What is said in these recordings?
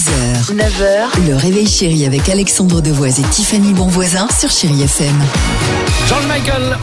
6h, 9h, le réveil chéri avec Alexandre Devoise et Tiffany Bonvoisin sur Chérie FM. George Michael,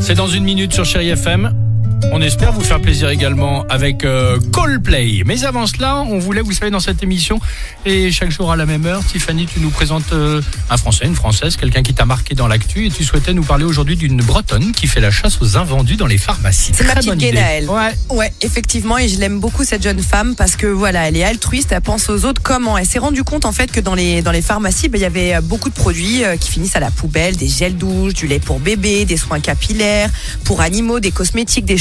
c'est dans une minute sur Chéri FM. On espère vous faire plaisir également avec euh, Coldplay. Mais avant cela, on voulait, vous savez, dans cette émission, et chaque jour à la même heure, Tiffany, tu nous présentes euh, un Français, une Française, quelqu'un qui t'a marqué dans l'actu, et tu souhaitais nous parler aujourd'hui d'une Bretonne qui fait la chasse aux invendus dans les pharmacies. C'est ma petite. Guénaëlle. Ouais. Ouais, effectivement, et je l'aime beaucoup cette jeune femme parce que voilà, elle est altruiste, elle pense aux autres comment. Elle s'est rendue compte en fait que dans les dans les pharmacies, ben, il y avait euh, beaucoup de produits euh, qui finissent à la poubelle, des gels douches, du lait pour bébé, des soins capillaires, pour animaux, des cosmétiques, des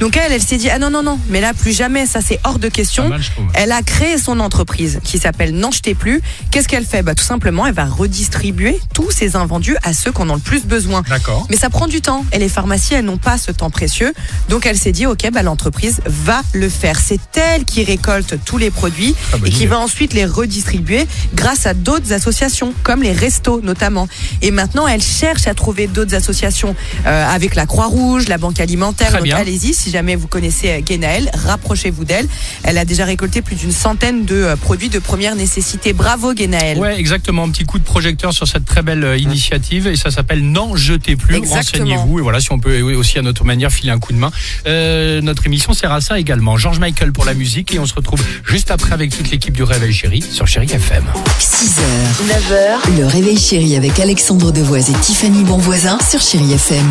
Donc elle, elle s'est dit ah non non non, mais là plus jamais, ça c'est hors de question. Mal. Elle a créé son entreprise qui s'appelle N'en jetez plus. Qu'est-ce qu'elle fait? Bah, Tout simplement, elle va redistribuer tous ces invendus à ceux qui en ont le plus besoin. D'accord. Mais ça prend du temps et les pharmacies, elles n'ont pas ce temps précieux. Donc elle s'est dit, ok, bah, l'entreprise va le faire. C'est elle qui récolte tous les produits Ah, et qui va ensuite les redistribuer grâce à d'autres associations, comme les restos notamment. Et maintenant, elle cherche à trouver d'autres associations euh, avec la Croix-Rouge, la Banque Alimentaire. Très Donc bien. allez-y, si jamais vous connaissez euh, Guénaëlle, rapprochez-vous d'elle. Elle a déjà récolté plus d'une centaine de euh, produits de première nécessité. Bravo Guénaëlle. Ouais, exactement. Un petit coup de projecteur sur cette très belle euh, initiative et ça s'appelle N'en jetez plus. Renseignez-vous et voilà si on peut aussi à notre manière filer un coup de main. Euh, notre émission sert à ça également. George Michael pour la musique et on se retrouve juste après avec toute l'équipe du Réveil Chéri sur Chéri FM. 6h, 9h, le réveil chéri avec Alexandre Devoise et Tiffany Bonvoisin sur Chérie FM.